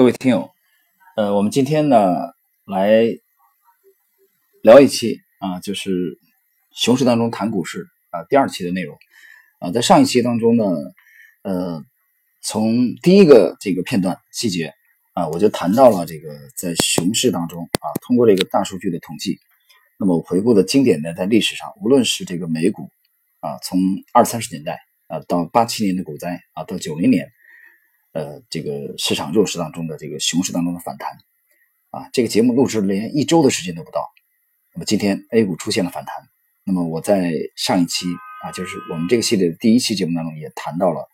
各位听友，呃，我们今天呢来聊一期啊，就是熊市当中谈股市啊，第二期的内容啊，在上一期当中呢，呃，从第一个这个片段细节啊，我就谈到了这个在熊市当中啊，通过这个大数据的统计，那么我回顾的经典的在历史上，无论是这个美股啊，从二三十年代啊到八七年的股灾啊，到九零年。呃，这个市场弱势当中的这个熊市当中的反弹，啊，这个节目录制连一周的时间都不到。那么今天 A 股出现了反弹，那么我在上一期啊，就是我们这个系列的第一期节目当中也谈到了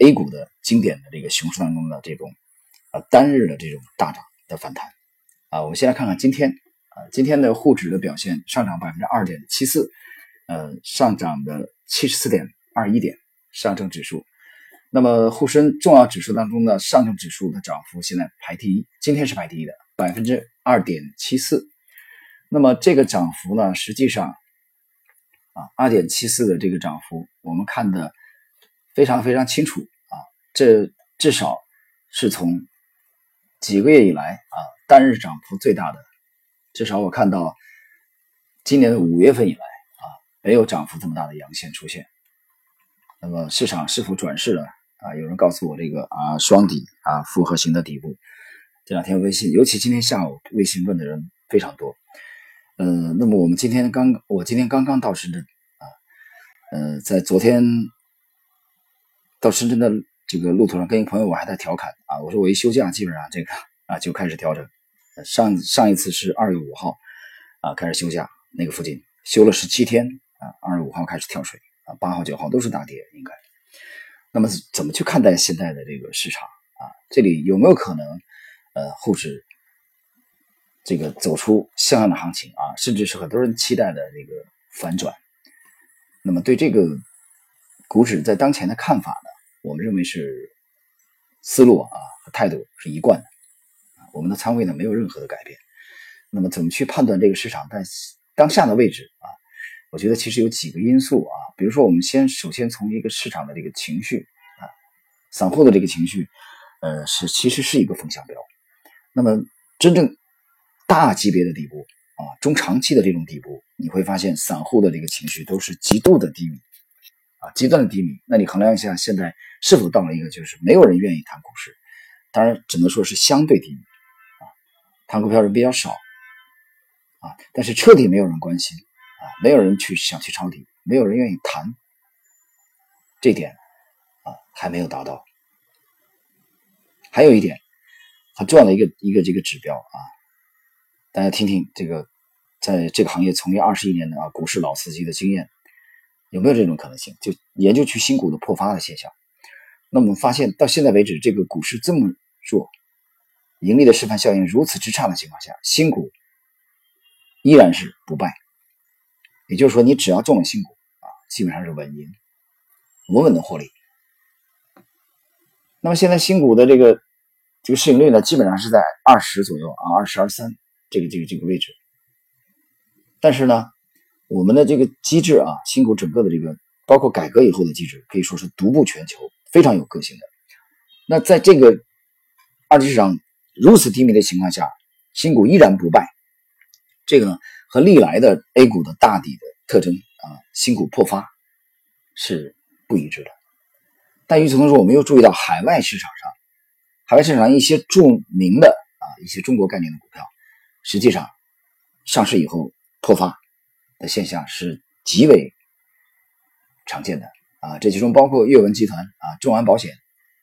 A 股的经典的这个熊市当中的这种啊单日的这种大涨的反弹。啊，我们先来看看今天啊，今天的沪指的表现上涨百分之二点七四，呃，上涨的七十四点二一点，上证指数。那么沪深重要指数当中的上证指数的涨幅现在排第一，今天是排第一的百分之二点七四。那么这个涨幅呢，实际上啊二点七四的这个涨幅，我们看的非常非常清楚啊，这至少是从几个月以来啊单日涨幅最大的，至少我看到今年的五月份以来啊没有涨幅这么大的阳线出现。那么市场是否转势了？啊，有人告诉我这个啊双底啊复合型的底部，这两天微信，尤其今天下午微信问的人非常多。嗯，那么我们今天刚，我今天刚刚到深圳啊，呃，在昨天到深圳的这个路途上，跟一朋友我还在调侃啊，我说我一休假，基本上这个啊就开始调整。上上一次是二月五号啊开始休假，那个附近休了十七天啊，二月五号开始跳水啊，八号九号都是大跌，应该。那么怎么去看待现在的这个市场啊？这里有没有可能，呃，沪指这个走出向上的行情啊？甚至是很多人期待的这个反转？那么对这个股指在当前的看法呢？我们认为是思路啊和态度是一贯的，我们的仓位呢没有任何的改变。那么怎么去判断这个市场在当下的位置啊？我觉得其实有几个因素啊，比如说我们先首先从一个市场的这个情绪啊，散户的这个情绪，呃，是其实是一个风向标。那么真正大级别的底部啊，中长期的这种底部，你会发现散户的这个情绪都是极度的低迷啊，极端的低迷。那你衡量一下，现在是否到了一个就是没有人愿意谈股市？当然只能说是相对低迷啊，谈股票人比较少啊，但是彻底没有人关心。没有人去想去抄底，没有人愿意谈，这点啊还没有达到。还有一点很重要的一个一个这个指标啊，大家听听这个，在这个行业从业二十一年的啊股市老司机的经验，有没有这种可能性？就研究去新股的破发的现象。那我们发现到现在为止，这个股市这么弱，盈利的示范效应如此之差的情况下，新股依然是不败。也就是说，你只要中了新股啊，基本上是稳赢，稳稳的获利。那么现在新股的这个这个市盈率呢，基本上是在二十左右啊，二十二三这个这个这个位置。但是呢，我们的这个机制啊，新股整个的这个包括改革以后的机制，可以说是独步全球，非常有个性的。那在这个二级市场如此低迷的情况下，新股依然不败，这个呢？和历来的 A 股的大底的特征啊，新股破发是不一致的。但与此同时，我们又注意到海外市场上，海外市场上一些著名的啊一些中国概念的股票，实际上上市以后破发的现象是极为常见的啊。这其中包括阅文集团啊、众安保险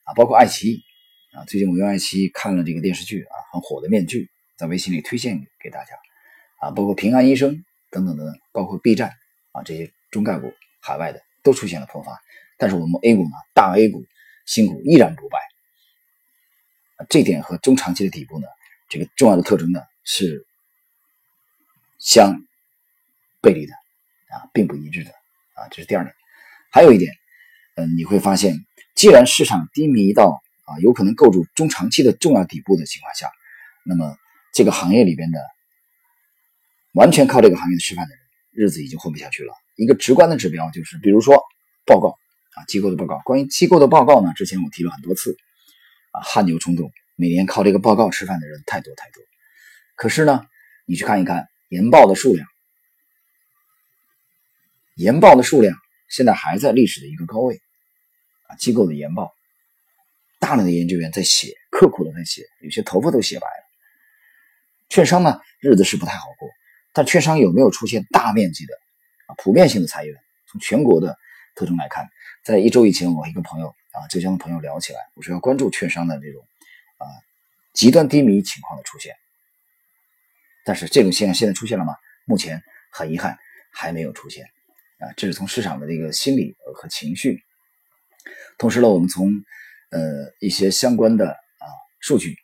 啊，包括爱奇艺啊。最近我用爱奇艺看了这个电视剧啊，很火的面具，在微信里推荐给大家。啊，包括平安医生等等等等，包括 B 站啊这些中概股，海外的都出现了破发，但是我们 A 股呢，大 A 股新股依然不败，这点和中长期的底部呢，这个重要的特征呢是相背离的啊，并不一致的啊，这是第二点。还有一点，嗯，你会发现，既然市场低迷到啊有可能构筑中长期的重要底部的情况下，那么这个行业里边的。完全靠这个行业吃饭的人，日子已经混不下去了。一个直观的指标就是，比如说报告啊，机构的报告。关于机构的报告呢，之前我提了很多次啊，汗牛充栋每年靠这个报告吃饭的人太多太多。可是呢，你去看一看研报的数量，研报的数量现在还在历史的一个高位啊。机构的研报，大量的研究员在写，刻苦的在写，有些头发都写白了。券商呢，日子是不太好过，但券商有没有出现大面积的啊普遍性的裁员？从全国的特征来看，在一周以前，我一个朋友啊，浙江的朋友聊起来，我说要关注券商的这种啊极端低迷情况的出现。但是这种现象现在出现了吗？目前很遗憾还没有出现啊。这是从市场的这个心理和情绪。同时呢，我们从呃一些相关的啊数据，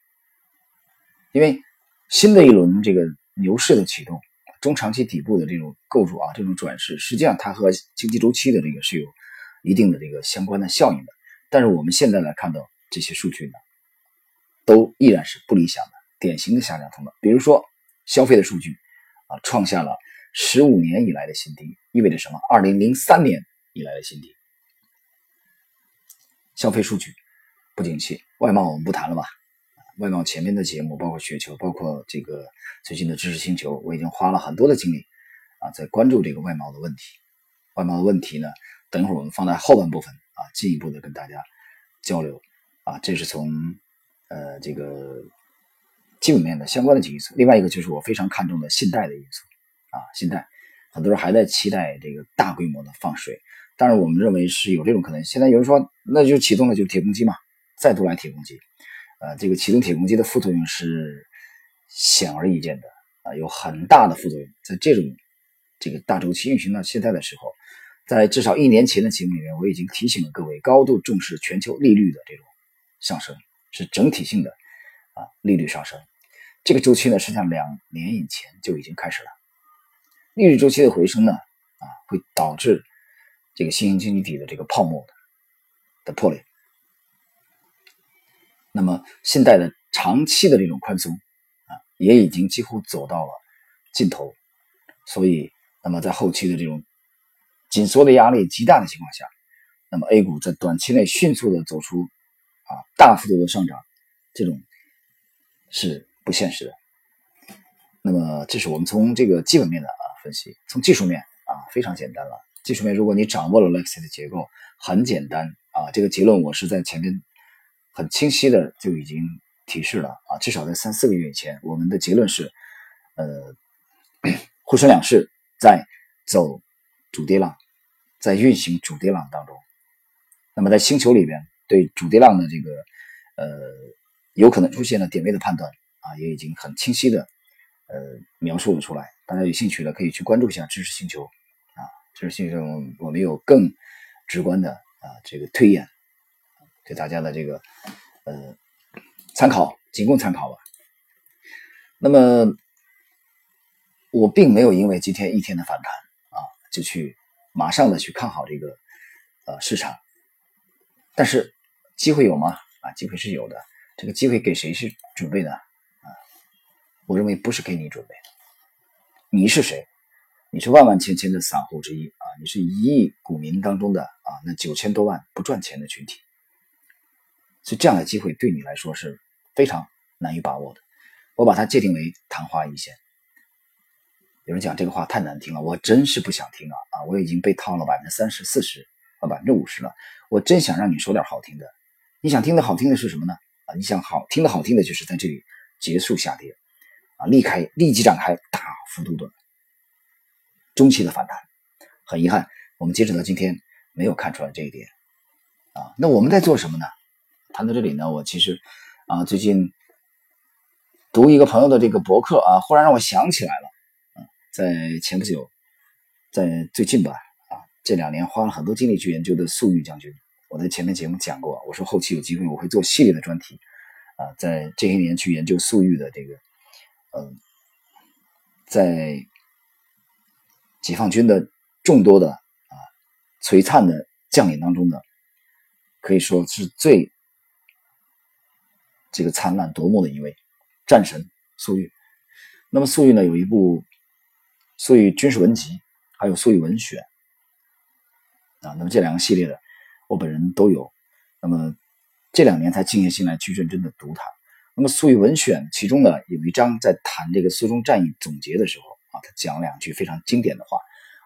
因为新的一轮这个牛市的启动。中长期底部的这种构筑啊，这种转势，实际上它和经济周期的这个是有一定的这个相关的效应的。但是我们现在来看到这些数据呢，都依然是不理想的，典型的下降通道。比如说消费的数据啊，创下了十五年以来的新低，意味着什么？二零零三年以来的新低。消费数据不景气，外贸我们不谈了吧？外贸前面的节目，包括雪球，包括这个最近的知识星球，我已经花了很多的精力啊，在关注这个外贸的问题。外贸的问题呢，等一会儿我们放在后半部分啊，进一步的跟大家交流啊。这是从呃这个基本面的相关的几个因素。另外一个就是我非常看重的信贷的因素啊，信贷很多人还在期待这个大规模的放水，但是我们认为是有这种可能。现在有人说，那就启动了，就铁公鸡嘛，再度来铁公鸡。啊，这个启动铁公鸡的副作用是显而易见的啊，有很大的副作用。在这种这个大周期运行到现在的时候，在至少一年前的节目里面，我已经提醒了各位，高度重视全球利率的这种上升，是整体性的啊，利率上升。这个周期呢，实际上两年以前就已经开始了。利率周期的回升呢，啊，会导致这个新兴经济体的这个泡沫的破裂。那么，信贷的长期的这种宽松啊，也已经几乎走到了尽头。所以，那么在后期的这种紧缩的压力极大的情况下，那么 A 股在短期内迅速的走出啊大幅度的上涨，这种是不现实的。那么，这是我们从这个基本面的啊分析。从技术面啊，非常简单了。技术面，如果你掌握了 Lexi 的结构，很简单啊。这个结论我是在前面。很清晰的就已经提示了啊，至少在三四个月以前，我们的结论是，呃，沪深两市在走主跌浪，在运行主跌浪当中。那么在星球里边，对主跌浪的这个呃有可能出现的点位的判断啊，也已经很清晰的呃描述了出来。大家有兴趣的可以去关注一下知识星球啊，知识星球我们有更直观的啊这个推演。给大家的这个呃参考，仅供参考吧。那么我并没有因为今天一天的反弹啊，就去马上的去看好这个呃市场。但是机会有吗？啊，机会是有的。这个机会给谁是准备的啊？我认为不是给你准备的。你是谁？你是万万千千的散户之一啊！你是一亿股民当中的啊那九千多万不赚钱的群体。所以这样的机会对你来说是非常难以把握的。我把它界定为昙花一现。有人讲这个话太难听了，我真是不想听啊！啊，我已经被套了百分之三十四十啊，百分之五十了。我真想让你说点好听的。你想听的好听的是什么呢？啊，你想好听的好听的就是在这里结束下跌啊，立开立即展开大幅度的中期的反弹。很遗憾，我们截止到今天没有看出来这一点啊。那我们在做什么呢？谈到这里呢，我其实啊，最近读一个朋友的这个博客啊，忽然让我想起来了。嗯，在前不久，在最近吧，啊，这两年花了很多精力去研究的粟裕将军，我在前面节目讲过，我说后期有机会我会做系列的专题啊，在这些年去研究粟裕的这个，嗯，在解放军的众多的啊璀璨的将领当中呢，可以说是最。这个灿烂夺目的一位战神粟裕，那么粟裕呢有一部《粟裕军事文集》，还有《粟裕文选》啊，那么这两个系列的我本人都有，那么这两年才静下心来去认真的读它。那么《粟裕文选》其中呢有一章在谈这个苏中战役总结的时候啊，他讲两句非常经典的话。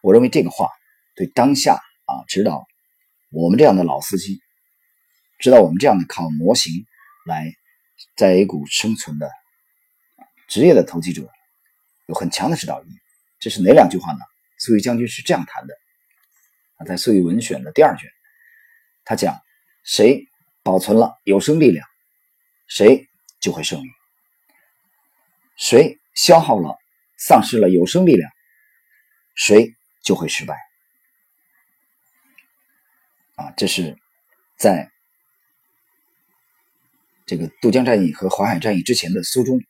我认为这个话对当下啊，指导我们这样的老司机，指导我们这样的靠模型来在 A 股生存的职业的投机者，有很强的指导意义。这是哪两句话呢？粟裕将军是这样谈的啊，在《粟裕文选》的第二卷，他讲：谁保存了有生力量，谁。就会胜利。谁消耗了、丧失了有生力量，谁就会失败。啊，这是在这个渡江战役和淮海战役之前的苏中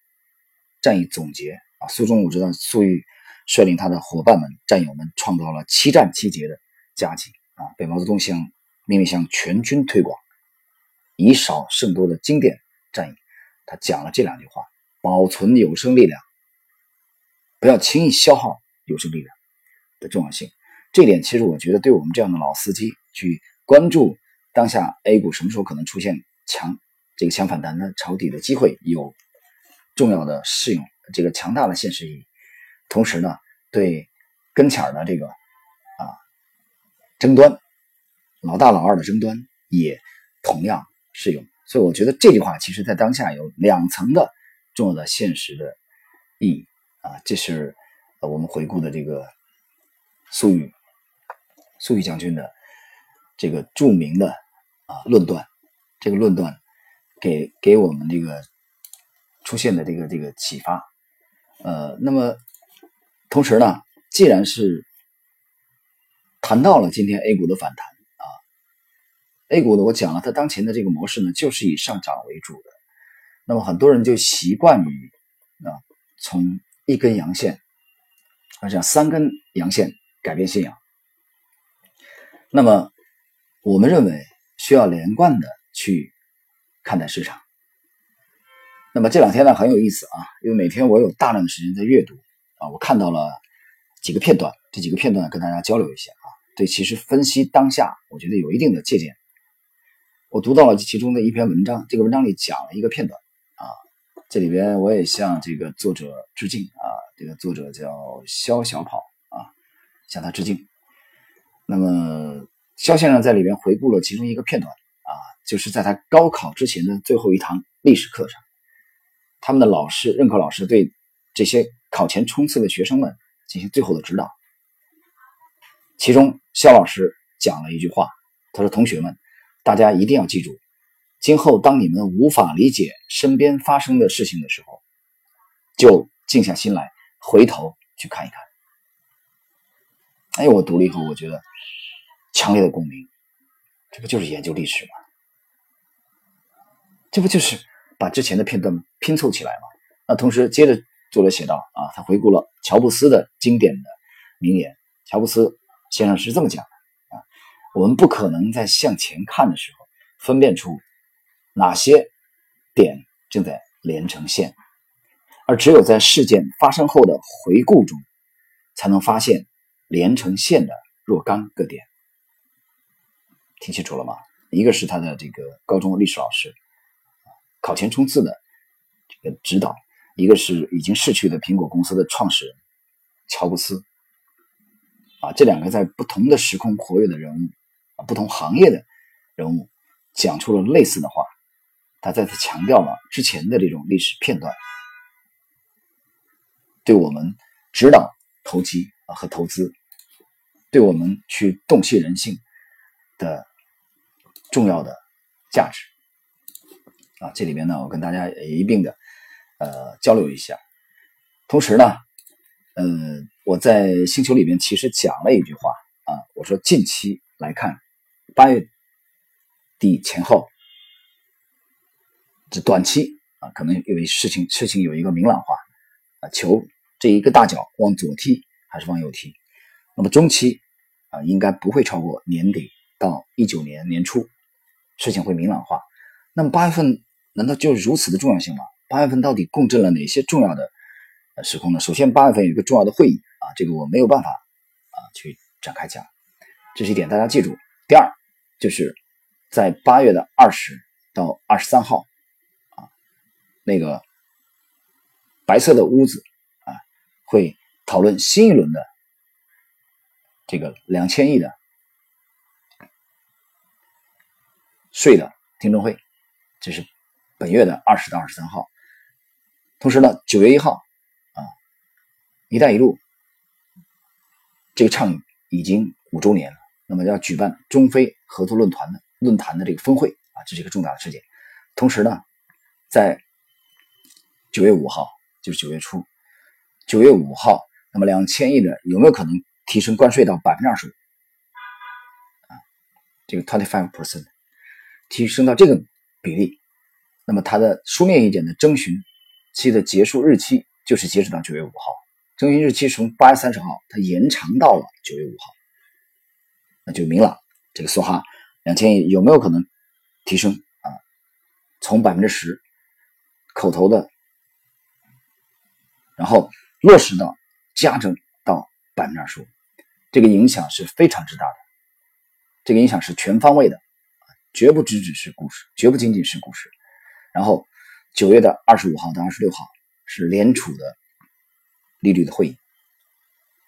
战役总结啊。苏中我知道粟裕率领他的伙伴们、战友们创造了七战七捷的佳绩啊，被毛泽东向命令向全军推广，以少胜多的经典战役。他讲了这两句话：保存有生力量，不要轻易消耗有生力量的重要性。这点其实我觉得，对我们这样的老司机去关注当下 A 股什么时候可能出现强这个强反弹的抄底的机会，有重要的适用这个强大的现实意义。同时呢，对跟前的这个啊争端，老大老二的争端也同样适用。所以我觉得这句话其实在当下有两层的重要的现实的意义啊，这是我们回顾的这个苏玉苏玉将军的这个著名的啊论断，这个论断给给我们这个出现的这个这个启发，呃，那么同时呢，既然是谈到了今天 A 股的反弹啊。A 股呢，我讲了，它当前的这个模式呢，就是以上涨为主的。那么很多人就习惯于啊，从一根阳线啊，这样三根阳线改变信仰。那么我们认为需要连贯的去看待市场。那么这两天呢很有意思啊，因为每天我有大量的时间在阅读啊，我看到了几个片段，这几个片段跟大家交流一下啊，对，其实分析当下，我觉得有一定的借鉴。我读到了其中的一篇文章，这个文章里讲了一个片段啊，这里边我也向这个作者致敬啊，这个作者叫肖小跑啊，向他致敬。那么肖先生在里边回顾了其中一个片段，就是在他高考之前的最后一堂历史课上，他们的老师任课老师对这些考前冲刺的学生们进行最后的指导，其中肖老师讲了一句话，他说：“同学们。”大家一定要记住，今后当你们无法理解身边发生的事情的时候，就静下心来，回头去看一看。哎，我读了以后，我觉得强烈的共鸣。这不就是研究历史吗？这不就是把之前的片段拼凑起来吗？那同时接着作者写道啊，他回顾了乔布斯的经典的名言。乔布斯先生是这么讲的啊。我们不可能在向前看的时候分辨出哪些点正在连成线，而只有在事件发生后的回顾中，才能发现连成线的若干个点。听清楚了吗？一个是他的这个高中历史老师，考前冲刺的这个指导；一个是已经逝去的苹果公司的创始人乔布斯。啊，这两个在不同的时空活跃的人物。不同行业的人物讲出了类似的话，他再次强调了之前的这种历史片段，对我们指导投机啊和投资，对我们去洞悉人性的重要的价值啊。这里边呢，我跟大家也一并的呃交流一下。同时呢，呃，我在星球里面其实讲了一句话啊，我说近期来看。八月底前后，这短期啊，可能因为事情事情有一个明朗化啊，球这一个大脚往左踢还是往右踢？那么中期啊，应该不会超过年底到一九年年初，事情会明朗化。那么八月份难道就是如此的重要性吗？八月份到底共振了哪些重要的时空呢？首先，八月份有一个重要的会议啊，这个我没有办法啊去展开讲，这是一点，大家记住。第二。就是在八月的二十到二十三号，啊，那个白色的屋子啊，会讨论新一轮的这个两千亿的税的听证会，这是本月的二十到二十三号。同时呢，九月一号啊，“一带一路”这个倡议已经五周年了，那么要举办中非合作论坛的论坛的这个峰会啊，这是一个重大的事件。同时呢，在九月五号，就是九月初，九月五号，那么两千亿的有没有可能提升关税到百分之二十五？啊，这个 twenty five percent。提升到这个比例，那么它的书面意见的征询期的结束日期就是截止到九月五号，征询日期从八月三十号，它延长到了九月五号，那就明了这个梭哈两千亿有没有可能提升啊？从百分之十口头的，然后落实到加征到百分之二十五，这个影响是非常之大的，这个影响是全方位的。绝不只只是故事，绝不仅仅是故事。然后九月的二十五号到二十六号是联储的利率的会议，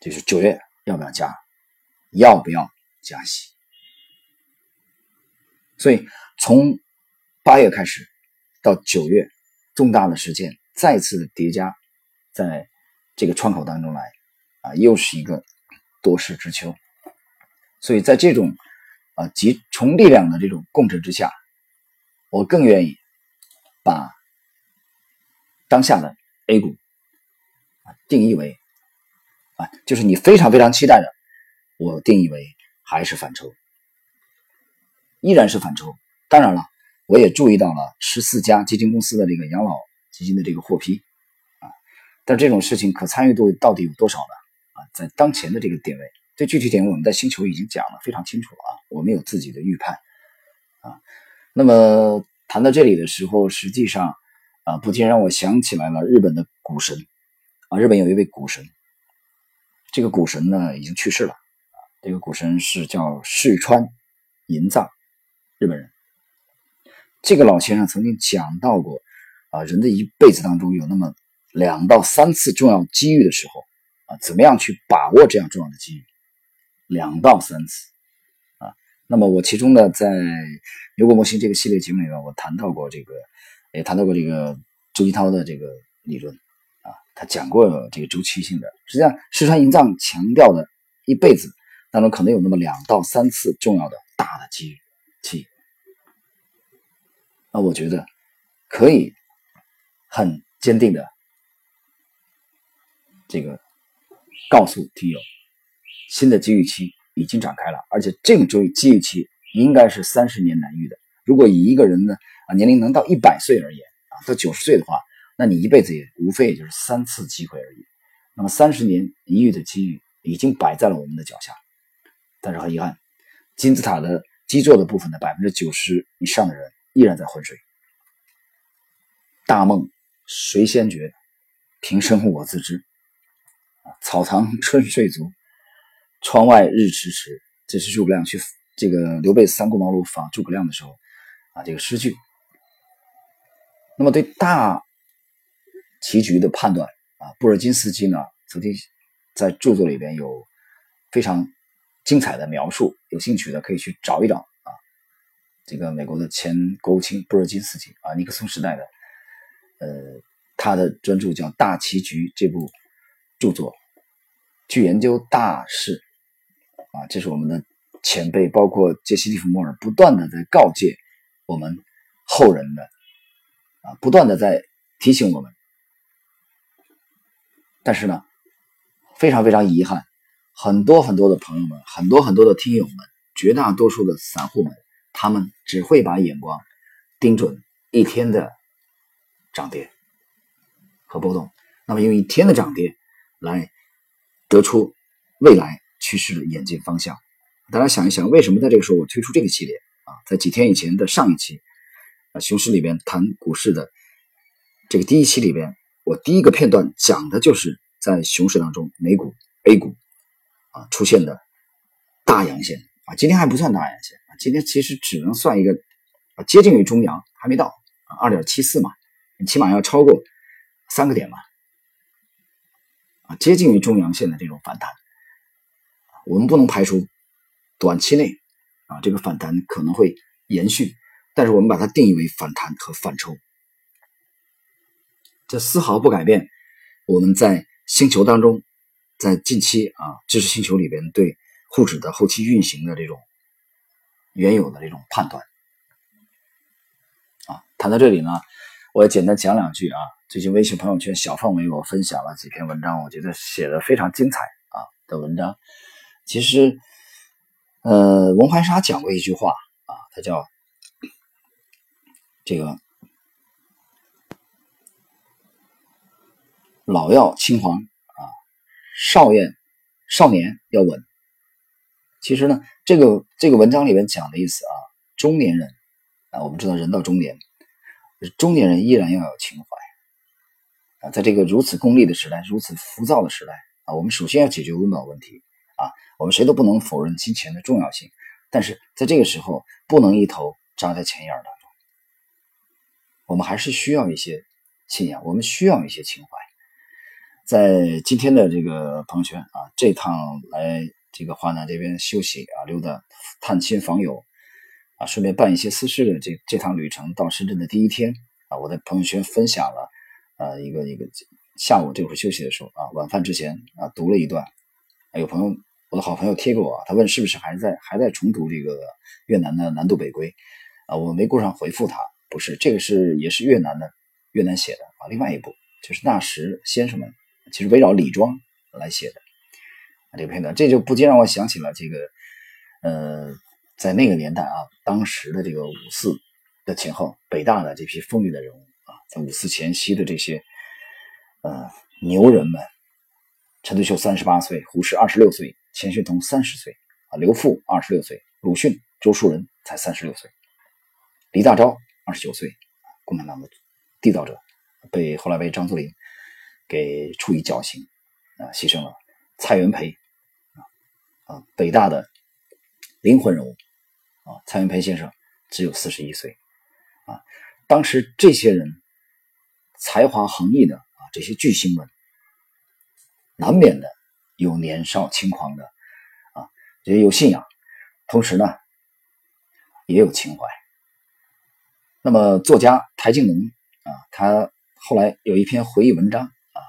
就是九月要不要加，要不要加息。所以从八月开始到九月，重大的事件再次的叠加在这个窗口当中来，啊，又是一个多事之秋。所以在这种。啊，集从力量的这种共振之下，我更愿意把当下的 A 股定义为啊，就是你非常非常期待的，我定义为还是反抽，依然是反抽。当然了，我也注意到了十四家基金公司的这个养老基金的这个获批啊，但这种事情可参与度到底有多少呢？啊，在当前的这个点位。这具体点位我们在星球已经讲了非常清楚了啊，我们有自己的预判啊。那么谈到这里的时候，实际上啊，不禁让我想起来了日本的股神啊，日本有一位股神，这个股神呢已经去世了，这个股神是叫世川银藏，日本人。这个老先生曾经讲到过啊，人的一辈子当中有那么两到三次重要机遇的时候啊，怎么样去把握这样重要的机遇？两到三次，那么我其中呢，在牛国模型这个系列节目里面，我谈到过这个，也谈到过这个周一涛的这个理论，啊，他讲过这个周期性的。实际上，石川银藏强调的一辈子当中，可能有那么两到三次重要的大的机遇期，那我觉得可以很坚定的这个告诉听友。新的机遇期已经展开了，而且这个机遇机遇期应该是三十年难遇的。如果以一个人呢啊年龄能到一百岁而言啊，到九十岁的话，那你一辈子也无非也就是三次机会而已。那么三十年一遇的机遇已经摆在了我们的脚下，但是很遗憾，金字塔的基座的部分的百分之九十以上的人依然在浑水。大梦谁先觉？平生我自知。草堂春睡足。窗外日迟迟，这是诸葛亮去这个刘备三顾茅庐访诸葛亮的时候啊，这个诗句。那么对大棋局的判断啊，布尔津斯基呢曾经在著作里边有非常精彩的描述，有兴趣的可以去找一找啊。这个美国的前国务卿布尔津斯基啊，尼克松时代的，呃，他的专著叫《大棋局》这部著作，去研究大势。啊，这是我们的前辈，包括杰西·利弗莫尔，不断的在告诫我们后人的，啊，不断的在提醒我们。但是呢，非常非常遗憾，很多很多的朋友们，很多很多的听友们，绝大多数的散户们，他们只会把眼光盯准一天的涨跌和波动，那么用一天的涨跌来得出未来。趋势的演进方向，大家想一想，为什么在这个时候我推出这个系列啊？在几天以前的上一期啊，熊市里边谈股市的这个第一期里边，我第一个片段讲的就是在熊市当中，美股、A 股啊出现的大阳线。啊，今天还不算大阳线啊，今天其实只能算一个啊接近于中阳，还没到啊二点七四嘛起码要超过三个点吧，啊，接近于中阳线的这种反弹，我们不能排除短期内啊这个反弹可能会延续，但是我们把它定义为反弹和反抽，这丝毫不改变我们在星球当中，在近期啊知识星球里边对沪指的后期运行的这种原有的这种判断。啊，谈到这里呢，我也简单讲两句啊。最近微信朋友圈小范围我分享了几篇文章，我觉得写的非常精彩啊的文章。其实，呃，文怀沙讲过一句话啊，他叫这个“老要轻狂啊，少年少年要稳”。其实呢，这个这个文章里面讲的意思啊，中年人。啊，我们知道人到中年，中年人依然要有情怀啊。在这个如此功利的时代，如此浮躁的时代啊，我们首先要解决温饱问题。我们谁都不能否认金钱的重要性，但是在这个时候不能一头扎在钱眼当中。我们还是需要一些信仰，我们需要一些情怀。在今天的这个朋友圈啊，这趟来这个华南这边休息啊，溜达探亲访友。啊，顺便办一些私事的这这趟旅程到深圳的第一天啊，我在朋友圈分享了，啊，一个一个下午这会儿休息的时候啊，晚饭之前啊读了一段，有朋友我的好朋友贴给我，他问是不是还在还在重读这个越南的南渡北归啊，我没顾上回复他，不是这个是也是越南的越南写的啊，另外一部就是那时先生们其实围绕李庄来写的啊这个片段，这就不禁让我想起了这个呃。在那个年代啊，当时的这个五四的前后，北大的这批风云的人物啊，在五四前夕的这些呃牛人们，陈独秀三十八岁，胡适二十六岁，钱学同三十岁啊，刘馥二十六岁，鲁迅、周树人才三十六岁，李大钊二十九岁，共产党的缔造者，被后来被张作霖给处以绞刑啊，牺牲了。蔡元培啊啊，北大的。灵魂人物啊，蔡元培先生只有四十一岁啊。当时这些人才华横溢的啊，这些巨星们，难免的有年少轻狂的啊，也有信仰，同时呢也有情怀。那么作家台静农啊，他后来有一篇回忆文章啊，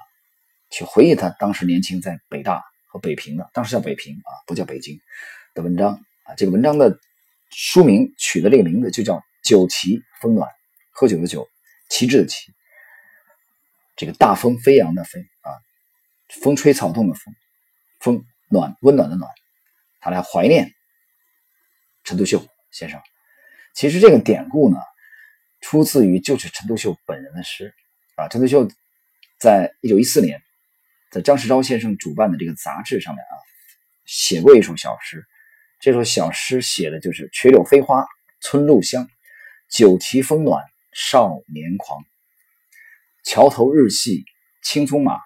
去回忆他当时年轻在北大和北平的，当时叫北平啊，不叫北京的文章。啊，这个文章的书名取的这个名字就叫“酒旗风暖”，喝酒的酒，旗帜的旗，这个大风飞扬的飞啊，风吹草动的风，风暖温暖的暖，他来怀念陈独秀先生。其实这个典故呢，出自于就是陈独秀本人的诗啊。陈独秀在一九一四年，在张世钊先生主办的这个杂志上面啊，写过一首小诗。这首小诗写的就是“垂柳飞花村路香，酒旗风暖少年狂。桥头日系青鬃马，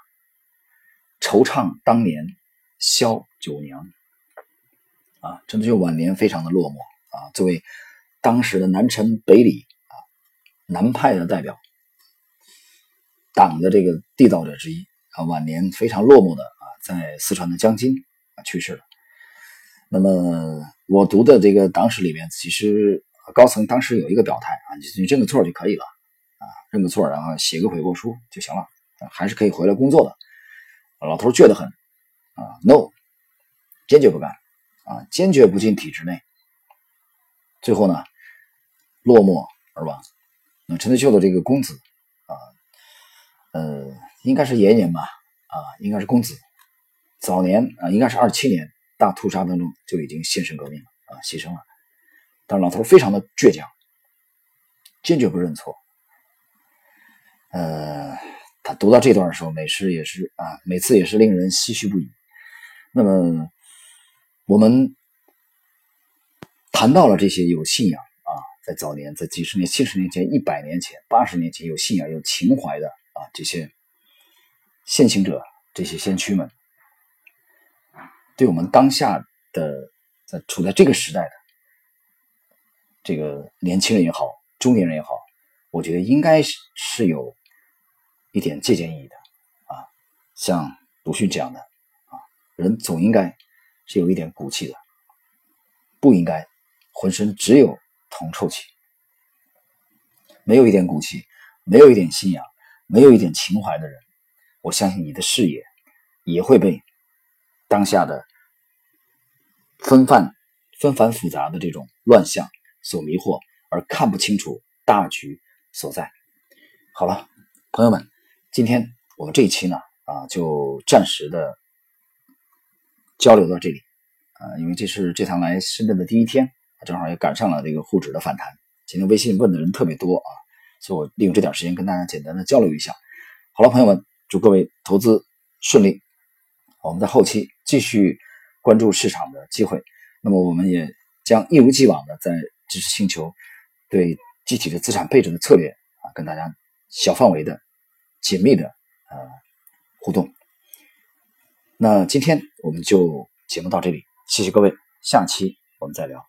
惆怅当年萧九娘。”啊，陈独秀晚年非常的落寞啊。作为当时的南陈北李啊南派的代表，党的这个缔造者之一啊，晚年非常落寞的啊，在四川的江津啊去世了。那么我读的这个党史里面，其实高层当时有一个表态啊，你认个错就可以了啊，认个错，然后写个悔过书就行了，还是可以回来工作的。老头倔得很啊，no，坚决不干啊，坚决不进体制内。最后呢，落寞而亡。那陈独秀的这个公子啊，呃，应该是延年吧啊，应该是公子，早年啊，应该是二七年。大屠杀当中就已经献身革命了啊，牺牲了。但是老头非常的倔强，坚决不认错。呃，他读到这段的时候，每次也是啊，每次也是令人唏嘘不已。那么我们谈到了这些有信仰啊，在早年，在几十年、七十年前、一百年前、八十年前有信仰、有情怀的啊，这些先行者、这些先驱们。对我们当下的在处在这个时代的这个年轻人也好，中年人也好，我觉得应该是是有一点借鉴意义的啊。像鲁迅这样的，人总应该是有一点骨气的，不应该浑身只有铜臭气，没有一点骨气，没有一点信仰，没有一点情怀的人，我相信你的视野也会被当下的纷繁纷繁复杂的这种乱象所迷惑，而看不清楚大局。所在，好了，朋友们，今天我们这一期呢，啊，就暂时的交流到这里，啊，因为这是这趟来深圳的第一天，正好也赶上了这个沪指的反弹。今天微信问的人特别多啊，所以我利用这点时间跟大家简单的交流一下。好了，朋友们，祝各位投资顺利。我们在后期继续关注市场的机会，那么我们也将一如既往的在知识星球对。具体的资产配置的策略啊，跟大家小范围的、紧密的呃互动。那今天我们就节目到这里，谢谢各位，下期我们再聊。